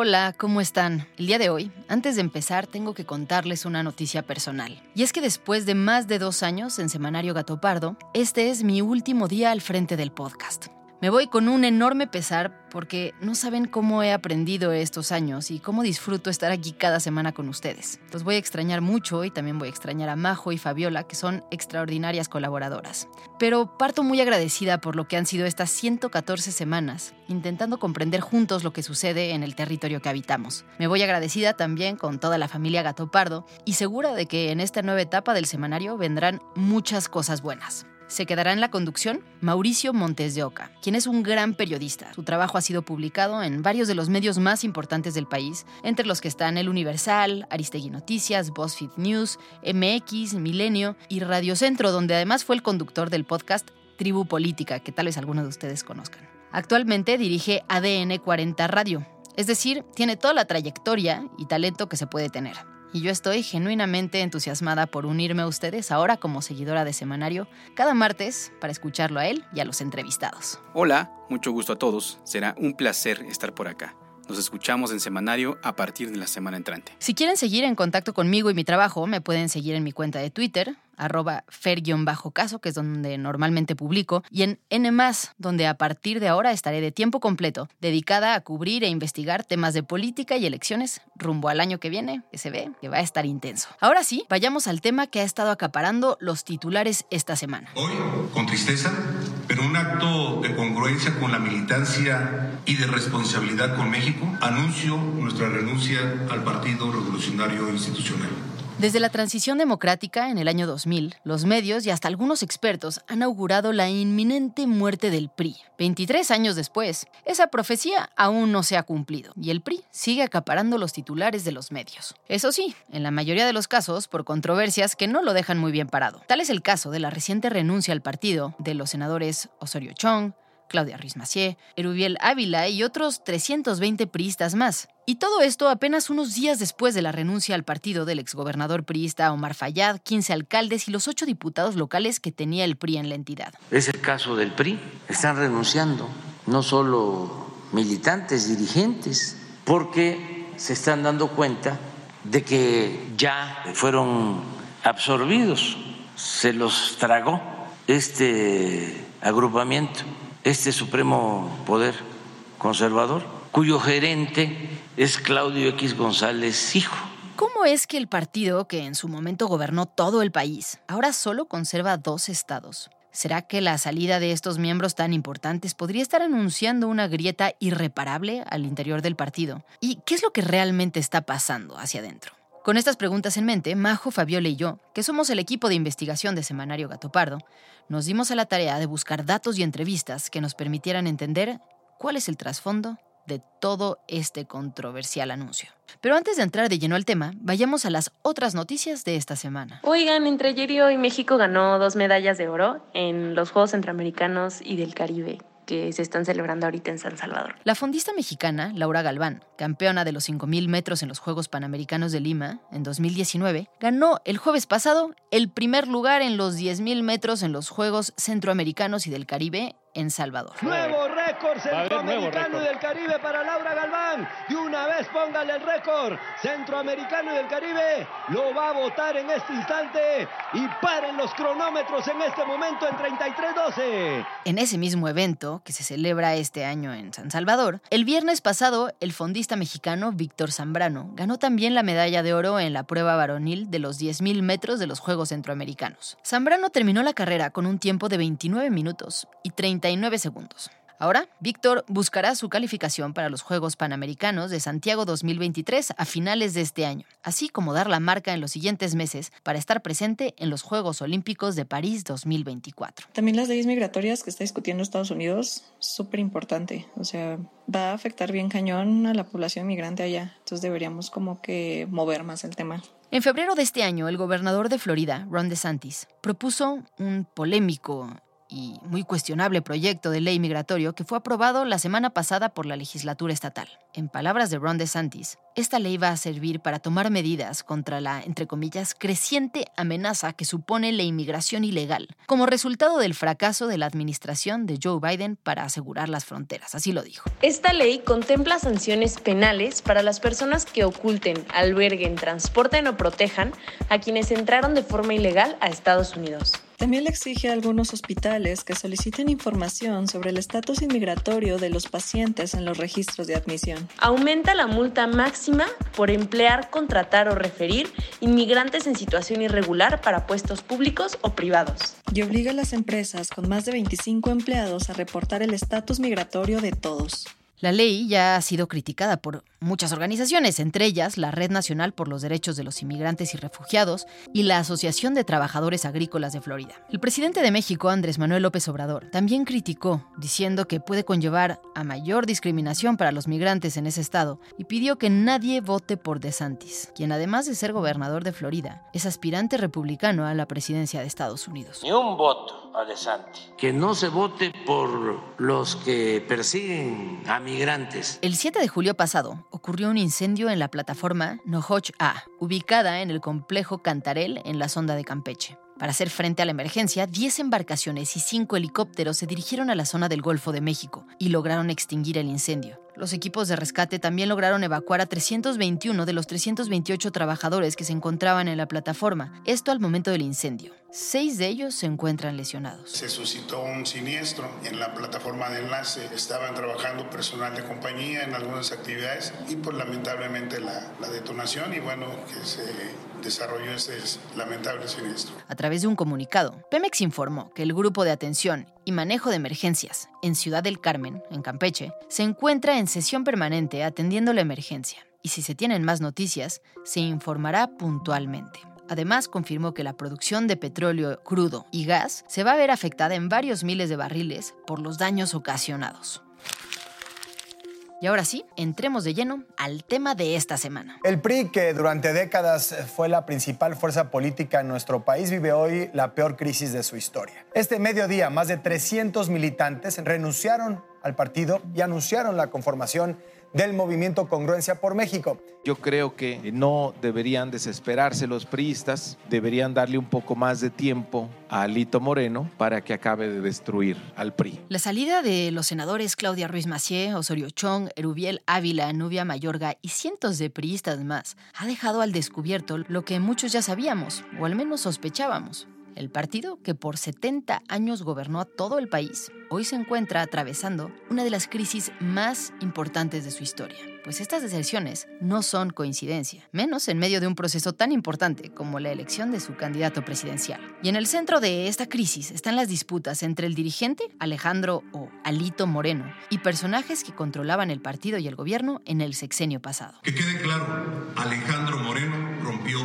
Hola, ¿cómo están? El día de hoy, antes de empezar, tengo que contarles una noticia personal. Y es que después de más de dos años en Semanario Gato Pardo, este es mi último día al frente del podcast. Me voy con un enorme pesar porque no saben cómo he aprendido estos años y cómo disfruto estar aquí cada semana con ustedes. Los voy a extrañar mucho y también voy a extrañar a Majo y Fabiola, que son extraordinarias colaboradoras. Pero parto muy agradecida por lo que han sido estas 114 semanas, intentando comprender juntos lo que sucede en el territorio que habitamos. Me voy agradecida también con toda la familia Gato Pardo y segura de que en esta nueva etapa del semanario vendrán muchas cosas buenas. Se quedará en la conducción Mauricio Montes de Oca, quien es un gran periodista. Su trabajo ha sido publicado en varios de los medios más importantes del país, entre los que están El Universal, Aristegui Noticias, BuzzFeed News, MX, Milenio y Radio Centro, donde además fue el conductor del podcast Tribu Política, que tal vez algunos de ustedes conozcan. Actualmente dirige ADN 40 Radio, es decir, tiene toda la trayectoria y talento que se puede tener y yo estoy genuinamente entusiasmada por unirme a ustedes ahora como seguidora de Semanario cada martes para escucharlo a él y a los entrevistados. Hola, mucho gusto a todos. Será un placer estar por acá. Nos escuchamos en Semanario a partir de la semana entrante. Si quieren seguir en contacto conmigo y mi trabajo, me pueden seguir en mi cuenta de Twitter, arroba fer-caso, que es donde normalmente publico, y en N+, donde a partir de ahora estaré de tiempo completo, dedicada a cubrir e investigar temas de política y elecciones rumbo al año que viene, que se ve que va a estar intenso. Ahora sí, vayamos al tema que ha estado acaparando los titulares esta semana. Hoy, con tristeza, pero un acto de congruencia con la militancia y de responsabilidad con México, anuncio nuestra renuncia al Partido Revolucionario Institucional. Desde la transición democrática en el año 2000, los medios y hasta algunos expertos han augurado la inminente muerte del PRI. 23 años después, esa profecía aún no se ha cumplido y el PRI sigue acaparando los titulares de los medios. Eso sí, en la mayoría de los casos por controversias que no lo dejan muy bien parado. Tal es el caso de la reciente renuncia al partido de los senadores Osorio Chong, Claudia Ruiz Macié, Erubiel Ávila y otros 320 priistas más. Y todo esto apenas unos días después de la renuncia al partido del exgobernador priista Omar Fayad, 15 alcaldes y los 8 diputados locales que tenía el PRI en la entidad. Es el caso del PRI. Están renunciando no solo militantes, dirigentes, porque se están dando cuenta de que ya fueron absorbidos, se los tragó este agrupamiento, este supremo poder conservador, cuyo gerente es Claudio X González Hijo. ¿Cómo es que el partido que en su momento gobernó todo el país ahora solo conserva dos estados? ¿Será que la salida de estos miembros tan importantes podría estar anunciando una grieta irreparable al interior del partido? ¿Y qué es lo que realmente está pasando hacia adentro? Con estas preguntas en mente, Majo, Fabiola y yo, que somos el equipo de investigación de Semanario Gatopardo, nos dimos a la tarea de buscar datos y entrevistas que nos permitieran entender cuál es el trasfondo de todo este controversial anuncio. Pero antes de entrar de lleno al tema, vayamos a las otras noticias de esta semana. Oigan, entre ayer y hoy México ganó dos medallas de oro en los Juegos Centroamericanos y del Caribe que se están celebrando ahorita en San Salvador. La fondista mexicana Laura Galván, campeona de los 5.000 metros en los Juegos Panamericanos de Lima en 2019, ganó el jueves pasado el primer lugar en los 10.000 metros en los Juegos Centroamericanos y del Caribe en Salvador. Nuevo récord centroamericano y del Caribe para Laura Galván. De una vez póngale el récord centroamericano y del Caribe. Lo va a votar en este instante y paren los cronómetros en este momento en 33-12. En ese mismo evento, que se celebra este año en San Salvador, el viernes pasado el fondista mexicano Víctor Zambrano ganó también la medalla de oro en la prueba varonil de los 10.000 metros de los Juegos Centroamericanos. Zambrano terminó la carrera con un tiempo de 29 minutos y 30 segundos. Ahora, Víctor buscará su calificación para los Juegos Panamericanos de Santiago 2023 a finales de este año, así como dar la marca en los siguientes meses para estar presente en los Juegos Olímpicos de París 2024. También las leyes migratorias que está discutiendo Estados Unidos, súper importante. O sea, va a afectar bien cañón a la población migrante allá. Entonces deberíamos como que mover más el tema. En febrero de este año, el gobernador de Florida, Ron DeSantis, propuso un polémico y muy cuestionable proyecto de ley migratorio que fue aprobado la semana pasada por la legislatura estatal. En palabras de Ron DeSantis, esta ley va a servir para tomar medidas contra la, entre comillas, creciente amenaza que supone la inmigración ilegal, como resultado del fracaso de la administración de Joe Biden para asegurar las fronteras, así lo dijo. Esta ley contempla sanciones penales para las personas que oculten, alberguen, transporten o protejan a quienes entraron de forma ilegal a Estados Unidos. También le exige a algunos hospitales que soliciten información sobre el estatus inmigratorio de los pacientes en los registros de admisión. Aumenta la multa máxima por emplear, contratar o referir inmigrantes en situación irregular para puestos públicos o privados. Y obliga a las empresas con más de 25 empleados a reportar el estatus migratorio de todos. La ley ya ha sido criticada por muchas organizaciones, entre ellas la Red Nacional por los Derechos de los Inmigrantes y Refugiados y la Asociación de Trabajadores Agrícolas de Florida. El presidente de México, Andrés Manuel López Obrador, también criticó, diciendo que puede conllevar a mayor discriminación para los migrantes en ese estado y pidió que nadie vote por DeSantis, quien además de ser gobernador de Florida, es aspirante republicano a la presidencia de Estados Unidos. Ni un voto Que no se vote por los que persiguen a migrantes. El 7 de julio pasado ocurrió un incendio en la plataforma Nohoch A, ubicada en el complejo Cantarel en la sonda de Campeche. Para hacer frente a la emergencia, 10 embarcaciones y 5 helicópteros se dirigieron a la zona del Golfo de México y lograron extinguir el incendio. Los equipos de rescate también lograron evacuar a 321 de los 328 trabajadores que se encontraban en la plataforma, esto al momento del incendio. Seis de ellos se encuentran lesionados. Se suscitó un siniestro en la plataforma de enlace. Estaban trabajando personal de compañía en algunas actividades y pues lamentablemente la, la detonación y bueno, que se desarrolló ese lamentable siniestro. A través de un comunicado, Pemex informó que el grupo de atención y manejo de emergencias en Ciudad del Carmen, en Campeche, se encuentra en sesión permanente atendiendo la emergencia y si se tienen más noticias, se informará puntualmente. Además, confirmó que la producción de petróleo crudo y gas se va a ver afectada en varios miles de barriles por los daños ocasionados. Y ahora sí, entremos de lleno al tema de esta semana. El PRI, que durante décadas fue la principal fuerza política en nuestro país, vive hoy la peor crisis de su historia. Este mediodía, más de 300 militantes renunciaron al partido y anunciaron la conformación del movimiento Congruencia por México. Yo creo que no deberían desesperarse los priistas, deberían darle un poco más de tiempo a Alito Moreno para que acabe de destruir al PRI. La salida de los senadores Claudia Ruiz Macié, Osorio Chong, Erubiel Ávila, Nubia Mayorga y cientos de priistas más ha dejado al descubierto lo que muchos ya sabíamos, o al menos sospechábamos. El partido, que por 70 años gobernó a todo el país, hoy se encuentra atravesando una de las crisis más importantes de su historia. Pues estas deserciones no son coincidencia, menos en medio de un proceso tan importante como la elección de su candidato presidencial. Y en el centro de esta crisis están las disputas entre el dirigente Alejandro o Alito Moreno y personajes que controlaban el partido y el gobierno en el sexenio pasado. Que quede claro, Alejandro Moreno rompió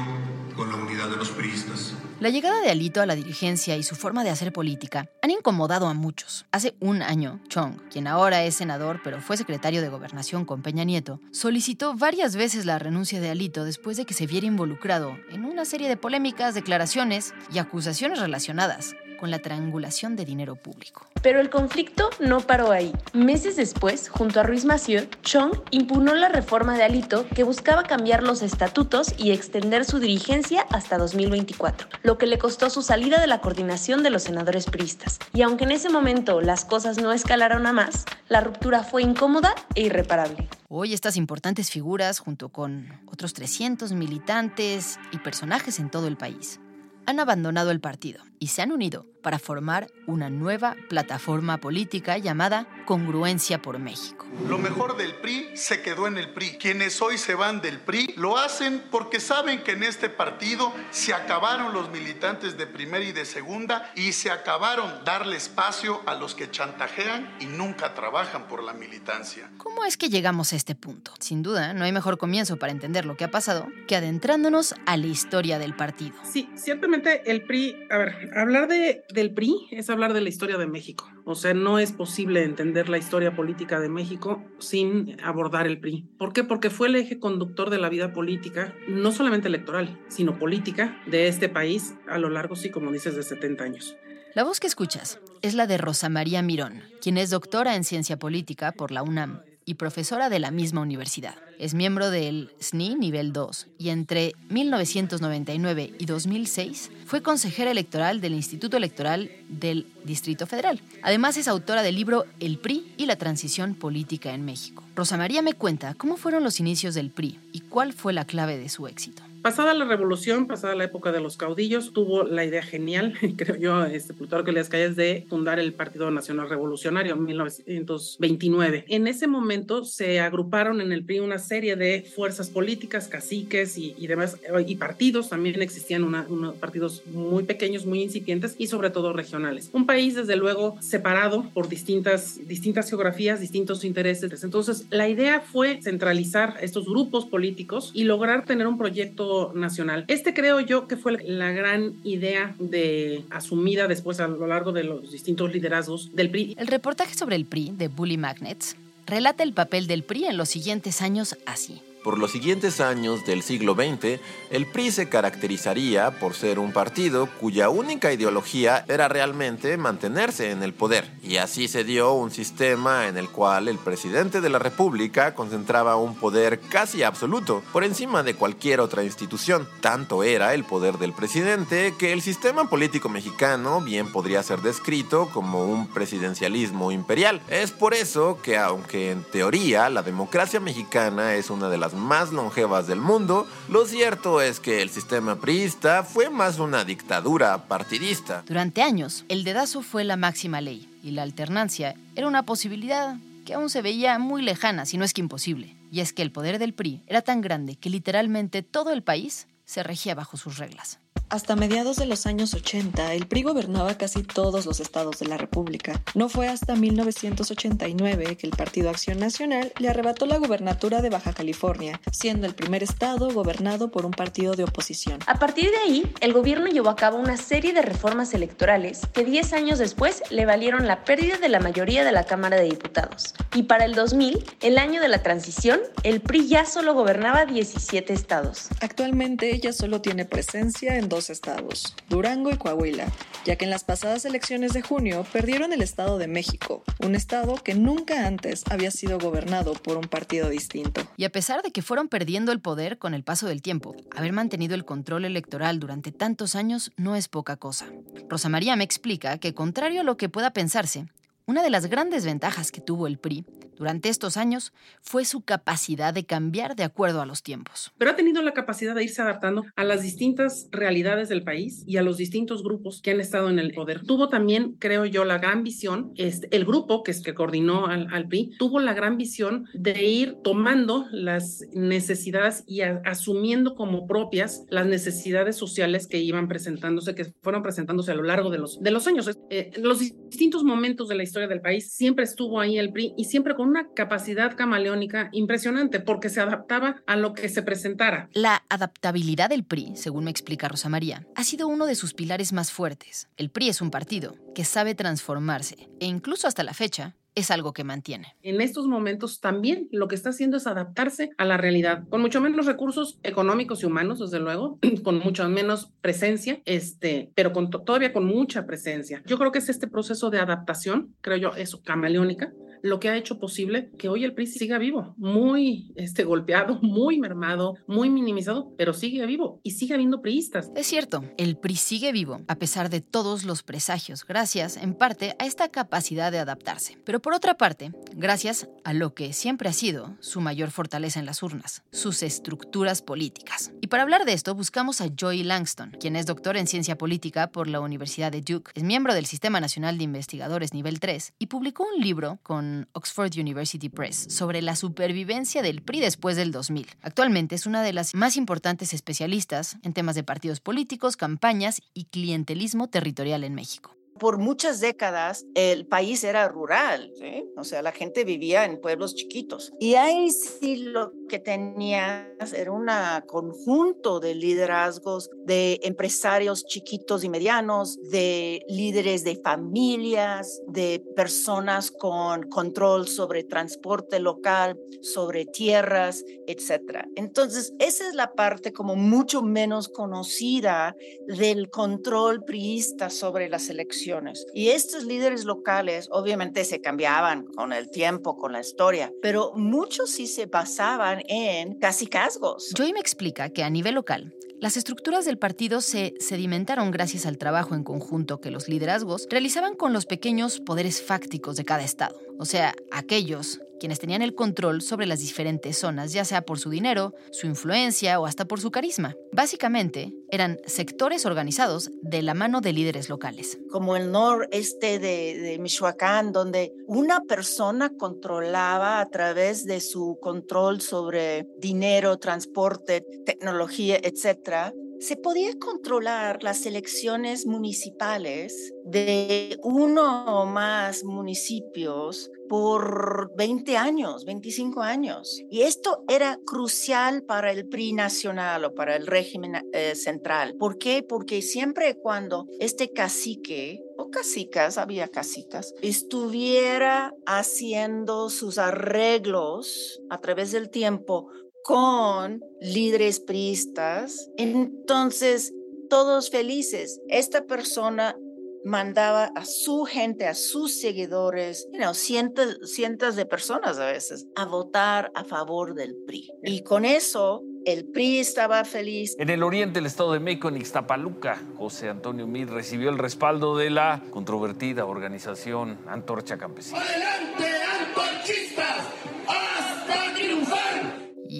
con la unidad de los priistas. La llegada de Alito a la dirigencia y su forma de hacer política han incomodado a muchos. Hace un año, Chong, quien ahora es senador pero fue secretario de Gobernación con Peña Nieto, solicitó varias veces la renuncia de Alito después de que se viera involucrado en una serie de polémicas, declaraciones y acusaciones relacionadas con la triangulación de dinero público. Pero el conflicto no paró ahí. Meses después, junto a Ruiz Massieu, Chong impugnó la reforma de Alito que buscaba cambiar los estatutos y extender su dirigencia hasta 2024, lo que le costó su salida de la coordinación de los senadores priistas. Y aunque en ese momento las cosas no escalaron a más, la ruptura fue incómoda e irreparable. Hoy estas importantes figuras, junto con otros 300 militantes y personajes en todo el país, han abandonado el partido y se han unido para formar una nueva plataforma política llamada Congruencia por México. Lo mejor del PRI se quedó en el PRI. Quienes hoy se van del PRI lo hacen porque saben que en este partido se acabaron los militantes de primera y de segunda y se acabaron darle espacio a los que chantajean y nunca trabajan por la militancia. ¿Cómo es que llegamos a este punto? Sin duda, no hay mejor comienzo para entender lo que ha pasado que adentrándonos a la historia del partido. Sí, ciertamente el PRI, a ver, hablar de, del PRI es hablar de la historia de México. O sea, no es posible entender la historia política de México sin abordar el PRI. ¿Por qué? Porque fue el eje conductor de la vida política, no solamente electoral, sino política de este país a lo largo, sí, como dices, de 70 años. La voz que escuchas es la de Rosa María Mirón, quien es doctora en ciencia política por la UNAM y profesora de la misma universidad. Es miembro del SNI nivel 2 y entre 1999 y 2006 fue consejera electoral del Instituto Electoral del Distrito Federal. Además es autora del libro El PRI y la transición política en México. Rosa María me cuenta cómo fueron los inicios del PRI y cuál fue la clave de su éxito. Pasada la revolución, pasada la época de los caudillos, tuvo la idea genial, creo yo, este Plutarco Elías Calles, de fundar el Partido Nacional Revolucionario en 1929. En ese momento se agruparon en el PRI una serie de fuerzas políticas, caciques y, demás, y partidos, también existían unos partidos muy pequeños, muy incipientes y sobre todo regionales. Un país, desde luego, separado por distintas, distintas geografías, distintos intereses. Entonces, la idea fue centralizar estos grupos políticos y lograr tener un proyecto nacional. Este creo yo que fue la gran idea de asumida después a lo largo de los distintos liderazgos del PRI. El reportaje sobre el PRI de Bully Magnets relata el papel del PRI en los siguientes años así. Por los siguientes años del siglo XX, el PRI se caracterizaría por ser un partido cuya única ideología era realmente mantenerse en el poder. Y así se dio un sistema en el cual el presidente de la República concentraba un poder casi absoluto por encima de cualquier otra institución. Tanto era el poder del presidente que el sistema político mexicano bien podría ser descrito como un presidencialismo imperial. Es por eso que aunque en teoría la democracia mexicana es una de las más longevas del mundo, lo cierto es que el sistema priista fue más una dictadura partidista. Durante años, el dedazo fue la máxima ley y la alternancia era una posibilidad que aún se veía muy lejana, si no es que imposible. Y es que el poder del PRI era tan grande que literalmente todo el país se regía bajo sus reglas. Hasta mediados de los años 80, el PRI gobernaba casi todos los estados de la República. No fue hasta 1989 que el Partido Acción Nacional le arrebató la gubernatura de Baja California, siendo el primer estado gobernado por un partido de oposición. A partir de ahí, el gobierno llevó a cabo una serie de reformas electorales que 10 años después le valieron la pérdida de la mayoría de la Cámara de Diputados. Y para el 2000, el año de la transición, el PRI ya solo gobernaba 17 estados. Actualmente ya solo tiene presencia en dos estados, Durango y Coahuila, ya que en las pasadas elecciones de junio perdieron el Estado de México, un estado que nunca antes había sido gobernado por un partido distinto. Y a pesar de que fueron perdiendo el poder con el paso del tiempo, haber mantenido el control electoral durante tantos años no es poca cosa. Rosa María me explica que, contrario a lo que pueda pensarse, una de las grandes ventajas que tuvo el PRI durante estos años fue su capacidad de cambiar de acuerdo a los tiempos. Pero ha tenido la capacidad de irse adaptando a las distintas realidades del país y a los distintos grupos que han estado en el poder. Tuvo también, creo yo, la gran visión, este, el grupo que, es, que coordinó al, al, PRI, tuvo la gran visión de ir tomando las necesidades y a, asumiendo como propias las necesidades sociales que iban presentándose, que fueron presentándose a lo largo de los, de los años. Eh, los distintos momentos de la historia del país siempre estuvo ahí el PRI y siempre con una capacidad camaleónica impresionante porque se adaptaba a lo que se presentara. La adaptabilidad del PRI, según me explica Rosa María, ha sido uno de sus pilares más fuertes. El PRI es un partido que sabe transformarse e incluso hasta la fecha es algo que mantiene. En estos momentos también lo que está haciendo es adaptarse a la realidad, con mucho menos recursos económicos y humanos, desde luego, con mucho menos presencia, este, pero con todavía con mucha presencia. Yo creo que es este proceso de adaptación, creo yo, eso, camaleónica, lo que ha hecho posible que hoy el PRI siga vivo, muy este, golpeado, muy mermado, muy minimizado, pero sigue vivo y sigue habiendo priistas. Es cierto, el PRI sigue vivo a pesar de todos los presagios, gracias en parte a esta capacidad de adaptarse. Pero por otra parte, gracias a lo que siempre ha sido su mayor fortaleza en las urnas, sus estructuras políticas. Y para hablar de esto, buscamos a Joy Langston, quien es doctor en ciencia política por la Universidad de Duke, es miembro del Sistema Nacional de Investigadores Nivel 3 y publicó un libro con Oxford University Press sobre la supervivencia del PRI después del 2000. Actualmente es una de las más importantes especialistas en temas de partidos políticos, campañas y clientelismo territorial en México por muchas décadas el país era rural, o sea, la gente vivía en pueblos chiquitos. Y ahí sí lo que tenías era un conjunto de liderazgos de empresarios chiquitos y medianos, de líderes de familias, de personas con control sobre transporte local, sobre tierras, etc. Entonces, esa es la parte como mucho menos conocida del control priista sobre las elecciones y estos líderes locales obviamente se cambiaban con el tiempo, con la historia, pero muchos sí se basaban en casi casgos. Joy me explica que a nivel local, las estructuras del partido se sedimentaron gracias al trabajo en conjunto que los liderazgos realizaban con los pequeños poderes fácticos de cada estado, o sea, aquellos quienes tenían el control sobre las diferentes zonas, ya sea por su dinero, su influencia o hasta por su carisma. Básicamente, eran sectores organizados de la mano de líderes locales. Como el noreste de, de Michoacán, donde una persona controlaba a través de su control sobre dinero, transporte, tecnología, etc., se podía controlar las elecciones municipales de uno o más municipios por 20 años, 25 años. Y esto era crucial para el PRI nacional o para el régimen eh, central. ¿Por qué? Porque siempre cuando este cacique o cacicas, había cacicas, estuviera haciendo sus arreglos a través del tiempo con líderes priistas, entonces todos felices. Esta persona mandaba a su gente, a sus seguidores, you cientos, cientos de personas a veces, a votar a favor del PRI. Y con eso el PRI estaba feliz. En el oriente del Estado de México, en Ixtapaluca, José Antonio Mid recibió el respaldo de la controvertida organización Antorcha Campesina. ¡Adelante, antorchistas!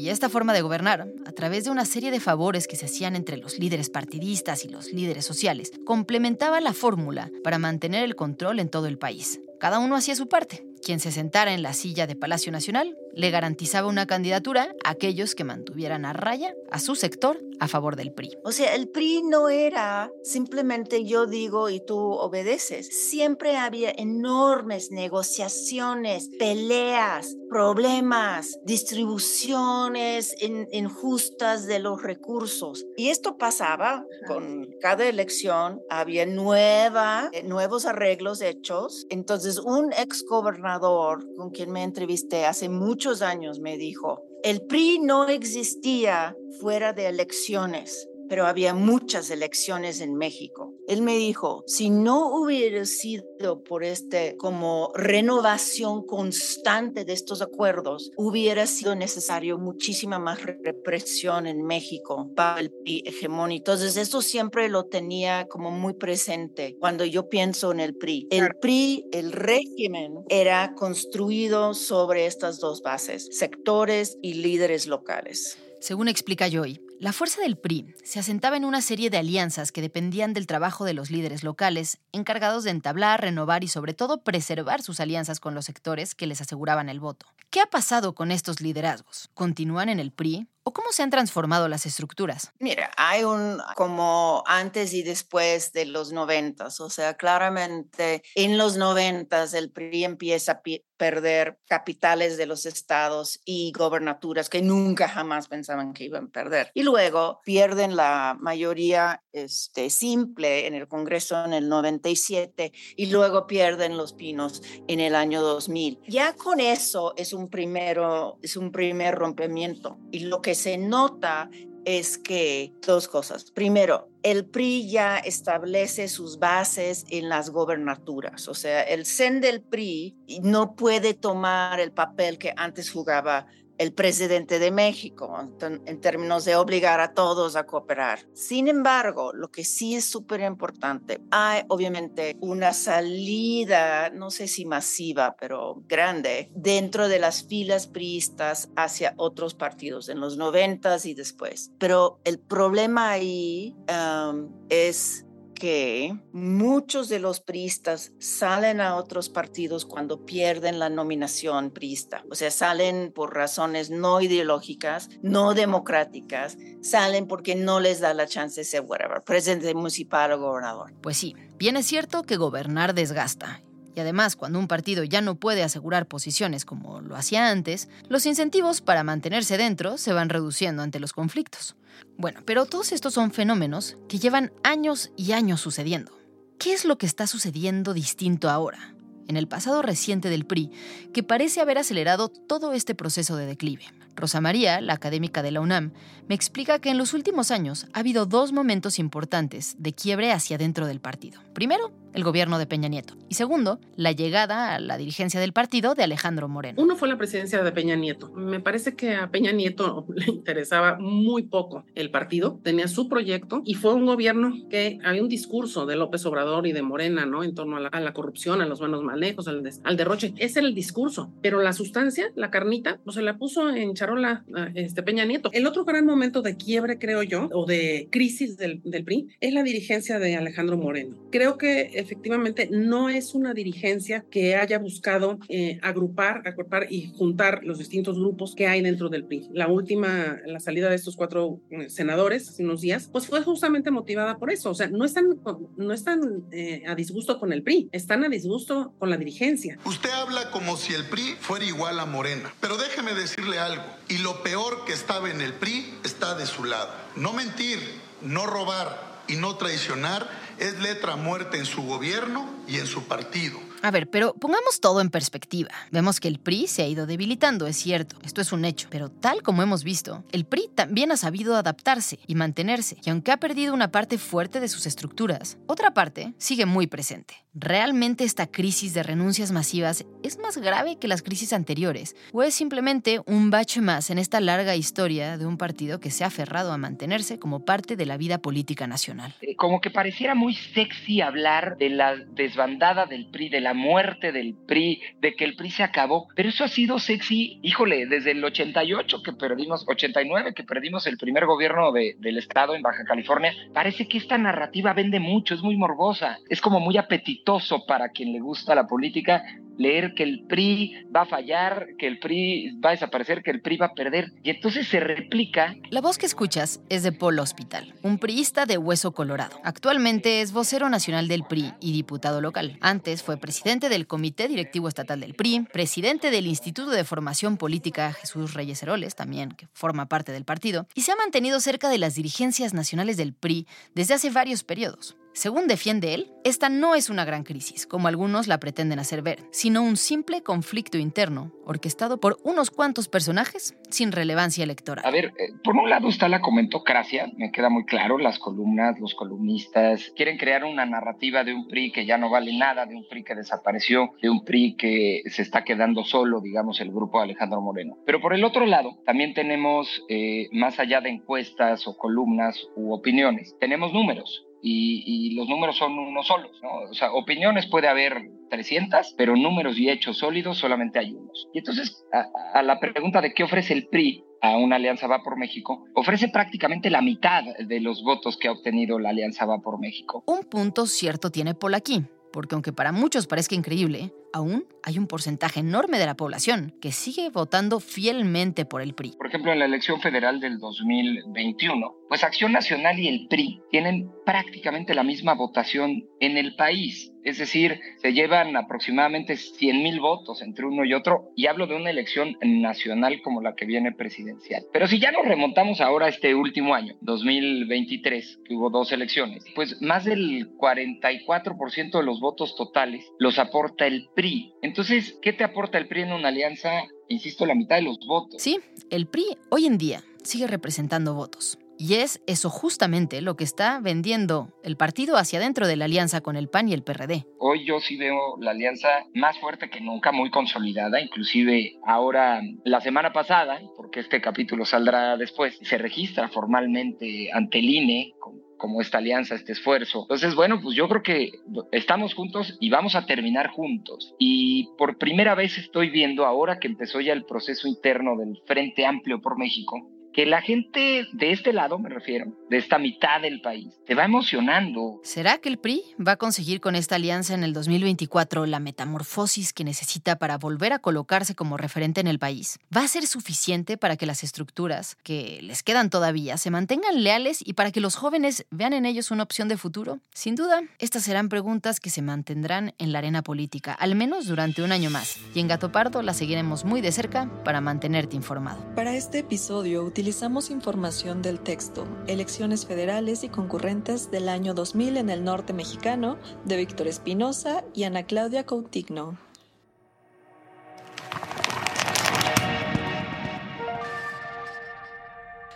Y esta forma de gobernar, a través de una serie de favores que se hacían entre los líderes partidistas y los líderes sociales, complementaba la fórmula para mantener el control en todo el país. Cada uno hacía su parte. Quien se sentara en la silla de Palacio Nacional le garantizaba una candidatura a aquellos que mantuvieran a raya a su sector a favor del PRI. O sea, el PRI no era simplemente yo digo y tú obedeces. Siempre había enormes negociaciones, peleas, problemas, distribuciones injustas de los recursos. Y esto pasaba con cada elección, había nueva, eh, nuevos arreglos hechos. Entonces, un ex gobernador con quien me entrevisté hace muchos años me dijo, el PRI no existía fuera de elecciones pero había muchas elecciones en México. Él me dijo, si no hubiera sido por este como renovación constante de estos acuerdos, hubiera sido necesario muchísima más represión en México para el PRI hegemónico. Entonces, esto siempre lo tenía como muy presente cuando yo pienso en el PRI. El PRI, el régimen, era construido sobre estas dos bases, sectores y líderes locales. Según explica Joy, la fuerza del PRI se asentaba en una serie de alianzas que dependían del trabajo de los líderes locales, encargados de entablar, renovar y sobre todo preservar sus alianzas con los sectores que les aseguraban el voto. ¿Qué ha pasado con estos liderazgos? ¿Continúan en el PRI ¿O cómo se han transformado las estructuras? Mira, hay un como antes y después de los noventas. O sea, claramente en los noventas el PRI empieza a perder capitales de los estados y gobernaturas que nunca jamás pensaban que iban a perder. Y luego pierden la mayoría este, simple en el Congreso en el 97 y luego pierden los pinos en el año 2000. Ya con eso es un, primero, es un primer rompimiento. Y lo que se nota es que dos cosas. Primero, el PRI ya establece sus bases en las gobernaturas, o sea, el CEN del PRI no puede tomar el papel que antes jugaba el presidente de México en términos de obligar a todos a cooperar. Sin embargo, lo que sí es súper importante, hay obviamente una salida, no sé si masiva, pero grande, dentro de las filas priistas hacia otros partidos en los noventas y después. Pero el problema ahí um, es que muchos de los priistas salen a otros partidos cuando pierden la nominación priista, o sea, salen por razones no ideológicas, no democráticas, salen porque no les da la chance de ser whatever, presidente municipal o gobernador. Pues sí, bien es cierto que gobernar desgasta y además, cuando un partido ya no puede asegurar posiciones como lo hacía antes, los incentivos para mantenerse dentro se van reduciendo ante los conflictos. Bueno, pero todos estos son fenómenos que llevan años y años sucediendo. ¿Qué es lo que está sucediendo distinto ahora, en el pasado reciente del PRI, que parece haber acelerado todo este proceso de declive? Rosa María, la académica de la UNAM, me explica que en los últimos años ha habido dos momentos importantes de quiebre hacia dentro del partido. Primero, el gobierno de Peña Nieto. Y segundo, la llegada a la dirigencia del partido de Alejandro Moreno. Uno fue la presidencia de Peña Nieto. Me parece que a Peña Nieto le interesaba muy poco el partido, tenía su proyecto y fue un gobierno que había un discurso de López Obrador y de Morena, ¿no? En torno a la, corrupción, a los buenos manejos, al, al, derroche. Ese era el discurso, pero la sustancia, la carnita, pues se la puso en charola este Peña Nieto. El otro gran momento de quiebre, creo yo, o de crisis del, del PRI, es la dirigencia de Alejandro Moreno. Creo que efectivamente no es una dirigencia que haya buscado eh, agrupar, agrupar y juntar los distintos grupos que hay dentro del PRI. La última, la salida de estos cuatro eh, senadores hace unos días, pues fue justamente motivada por eso. O sea, no están, no están eh, a disgusto con el PRI, están a disgusto con la dirigencia. Usted habla como si el PRI fuera igual a Morena, pero déjeme decirle algo, y lo peor que estaba en el PRI está de su lado. No mentir, no robar y no traicionar es letra muerta en su gobierno y en su partido. A ver, pero pongamos todo en perspectiva. Vemos que el PRI se ha ido debilitando, es cierto, esto es un hecho, pero tal como hemos visto, el PRI también ha sabido adaptarse y mantenerse, y aunque ha perdido una parte fuerte de sus estructuras, otra parte sigue muy presente. ¿Realmente esta crisis de renuncias masivas es más grave que las crisis anteriores? ¿O es simplemente un bache más en esta larga historia de un partido que se ha aferrado a mantenerse como parte de la vida política nacional? Eh, como que pareciera muy sexy hablar de la desbandada del PRI, de la muerte del PRI, de que el PRI se acabó, pero eso ha sido sexy, híjole, desde el 88 que perdimos, 89 que perdimos el primer gobierno del estado en Baja California, parece que esta narrativa vende mucho, es muy morbosa, es como muy apetitosa para quien le gusta la política leer que el PRI va a fallar, que el PRI va a desaparecer, que el PRI va a perder. Y entonces se replica. La voz que escuchas es de Paul Hospital, un priista de hueso colorado. Actualmente es vocero nacional del PRI y diputado local. Antes fue presidente del Comité Directivo Estatal del PRI, presidente del Instituto de Formación Política Jesús Reyes Heroles, también que forma parte del partido, y se ha mantenido cerca de las dirigencias nacionales del PRI desde hace varios periodos. Según defiende él, esta no es una gran crisis, como algunos la pretenden hacer ver, sino un simple conflicto interno, orquestado por unos cuantos personajes sin relevancia electoral. A ver, eh, por un lado está la comentocracia, me queda muy claro, las columnas, los columnistas quieren crear una narrativa de un PRI que ya no vale nada, de un PRI que desapareció, de un PRI que se está quedando solo, digamos, el grupo Alejandro Moreno. Pero por el otro lado, también tenemos, eh, más allá de encuestas o columnas u opiniones, tenemos números y, los números son unos solos, ¿no? O sea, opiniones puede haber 300, pero números y hechos sólidos solamente hay unos. Y entonces, a, la pregunta de qué ofrece el PRI a una alianza Va por México, ofrece prácticamente la mitad de los votos que ha obtenido la alianza Va por México. Un punto cierto tiene Paul aquí, porque aunque para muchos parezca increíble, aún hay un porcentaje enorme de la población que sigue votando fielmente por el PRI. Por ejemplo, en la elección federal del 2021, pues Acción Nacional y el PRI tienen prácticamente la misma votación en el país. Es decir, se llevan aproximadamente 100 mil votos entre uno y otro, y hablo de una elección nacional como la que viene presidencial. Pero si ya nos remontamos ahora a este último año, 2023, que hubo dos elecciones, pues más del 44% de los votos totales los aporta el PRI. Entonces, ¿qué te aporta el PRI en una alianza? Insisto, la mitad de los votos. Sí, el PRI hoy en día sigue representando votos. Y es eso justamente lo que está vendiendo el partido hacia dentro de la alianza con el PAN y el PRD. Hoy yo sí veo la alianza más fuerte que nunca, muy consolidada, inclusive ahora la semana pasada, porque este capítulo saldrá después, se registra formalmente ante el INE como esta alianza, este esfuerzo. Entonces, bueno, pues yo creo que estamos juntos y vamos a terminar juntos. Y por primera vez estoy viendo, ahora que empezó ya el proceso interno del Frente Amplio por México, que la gente de este lado, me refiero, de esta mitad del país, se va emocionando. ¿Será que el PRI va a conseguir con esta alianza en el 2024 la metamorfosis que necesita para volver a colocarse como referente en el país? ¿Va a ser suficiente para que las estructuras, que les quedan todavía, se mantengan leales y para que los jóvenes vean en ellos una opción de futuro? Sin duda, estas serán preguntas que se mantendrán en la arena política, al menos durante un año más. Y en Gato Pardo las seguiremos muy de cerca para mantenerte informado. Para este episodio, utilizamos información del texto Elecciones Federales y Concurrentes del año 2000 en el norte mexicano de Víctor Espinosa y Ana Claudia Coutigno.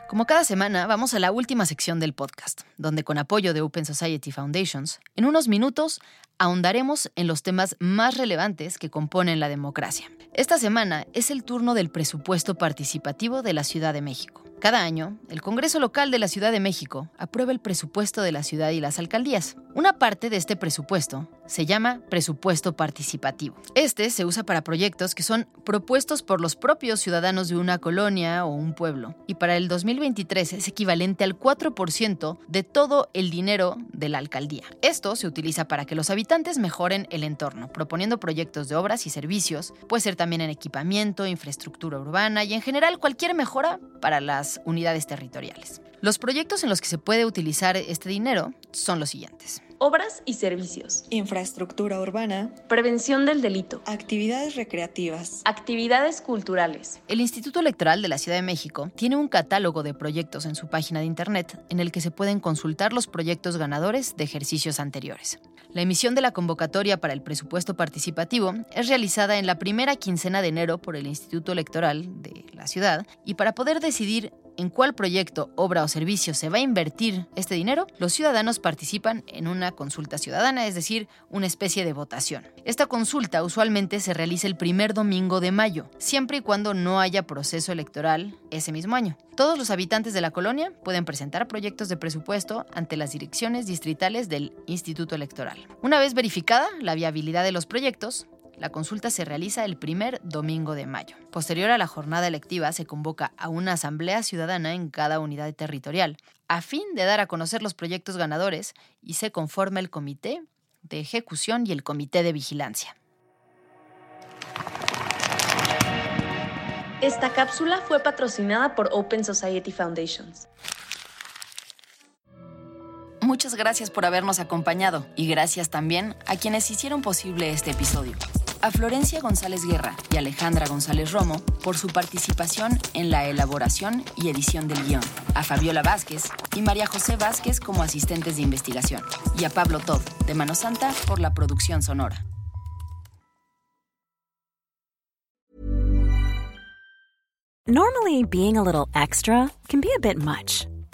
Como cada semana, vamos a la última sección del podcast, donde con apoyo de Open Society Foundations, en unos minutos ahondaremos en los temas más relevantes que componen la democracia. Esta semana es el turno del presupuesto participativo de la Ciudad de México. Cada año, el Congreso Local de la Ciudad de México aprueba el presupuesto de la ciudad y las alcaldías. Una parte de este presupuesto se llama presupuesto participativo. Este se usa para proyectos que son propuestos por los propios ciudadanos de una colonia o un pueblo. Y para el 2023 es equivalente al 4% de todo el dinero de la alcaldía. Esto se utiliza para que los habitantes mejoren el entorno, proponiendo proyectos de obras y servicios. Puede ser también en equipamiento, infraestructura urbana y en general cualquier mejora para las unidades territoriales. Los proyectos en los que se puede utilizar este dinero son los siguientes. Obras y servicios. Infraestructura urbana. Prevención del delito. Actividades recreativas. Actividades culturales. El Instituto Electoral de la Ciudad de México tiene un catálogo de proyectos en su página de internet en el que se pueden consultar los proyectos ganadores de ejercicios anteriores. La emisión de la convocatoria para el presupuesto participativo es realizada en la primera quincena de enero por el Instituto Electoral de la ciudad y para poder decidir en cuál proyecto, obra o servicio se va a invertir este dinero, los ciudadanos participan en una consulta ciudadana, es decir, una especie de votación. Esta consulta usualmente se realiza el primer domingo de mayo, siempre y cuando no haya proceso electoral ese mismo año. Todos los habitantes de la colonia pueden presentar proyectos de presupuesto ante las direcciones distritales del Instituto Electoral. Una vez verificada la viabilidad de los proyectos, la consulta se realiza el primer domingo de mayo. Posterior a la jornada electiva se convoca a una asamblea ciudadana en cada unidad territorial, a fin de dar a conocer los proyectos ganadores y se conforma el comité de ejecución y el comité de vigilancia. Esta cápsula fue patrocinada por Open Society Foundations. Muchas gracias por habernos acompañado y gracias también a quienes hicieron posible este episodio a Florencia González Guerra y Alejandra González Romo por su participación en la elaboración y edición del guion, a Fabiola Vázquez y María José Vázquez como asistentes de investigación, y a Pablo Todd de Mano Santa por la producción sonora. Normally, being a little extra can be a bit much,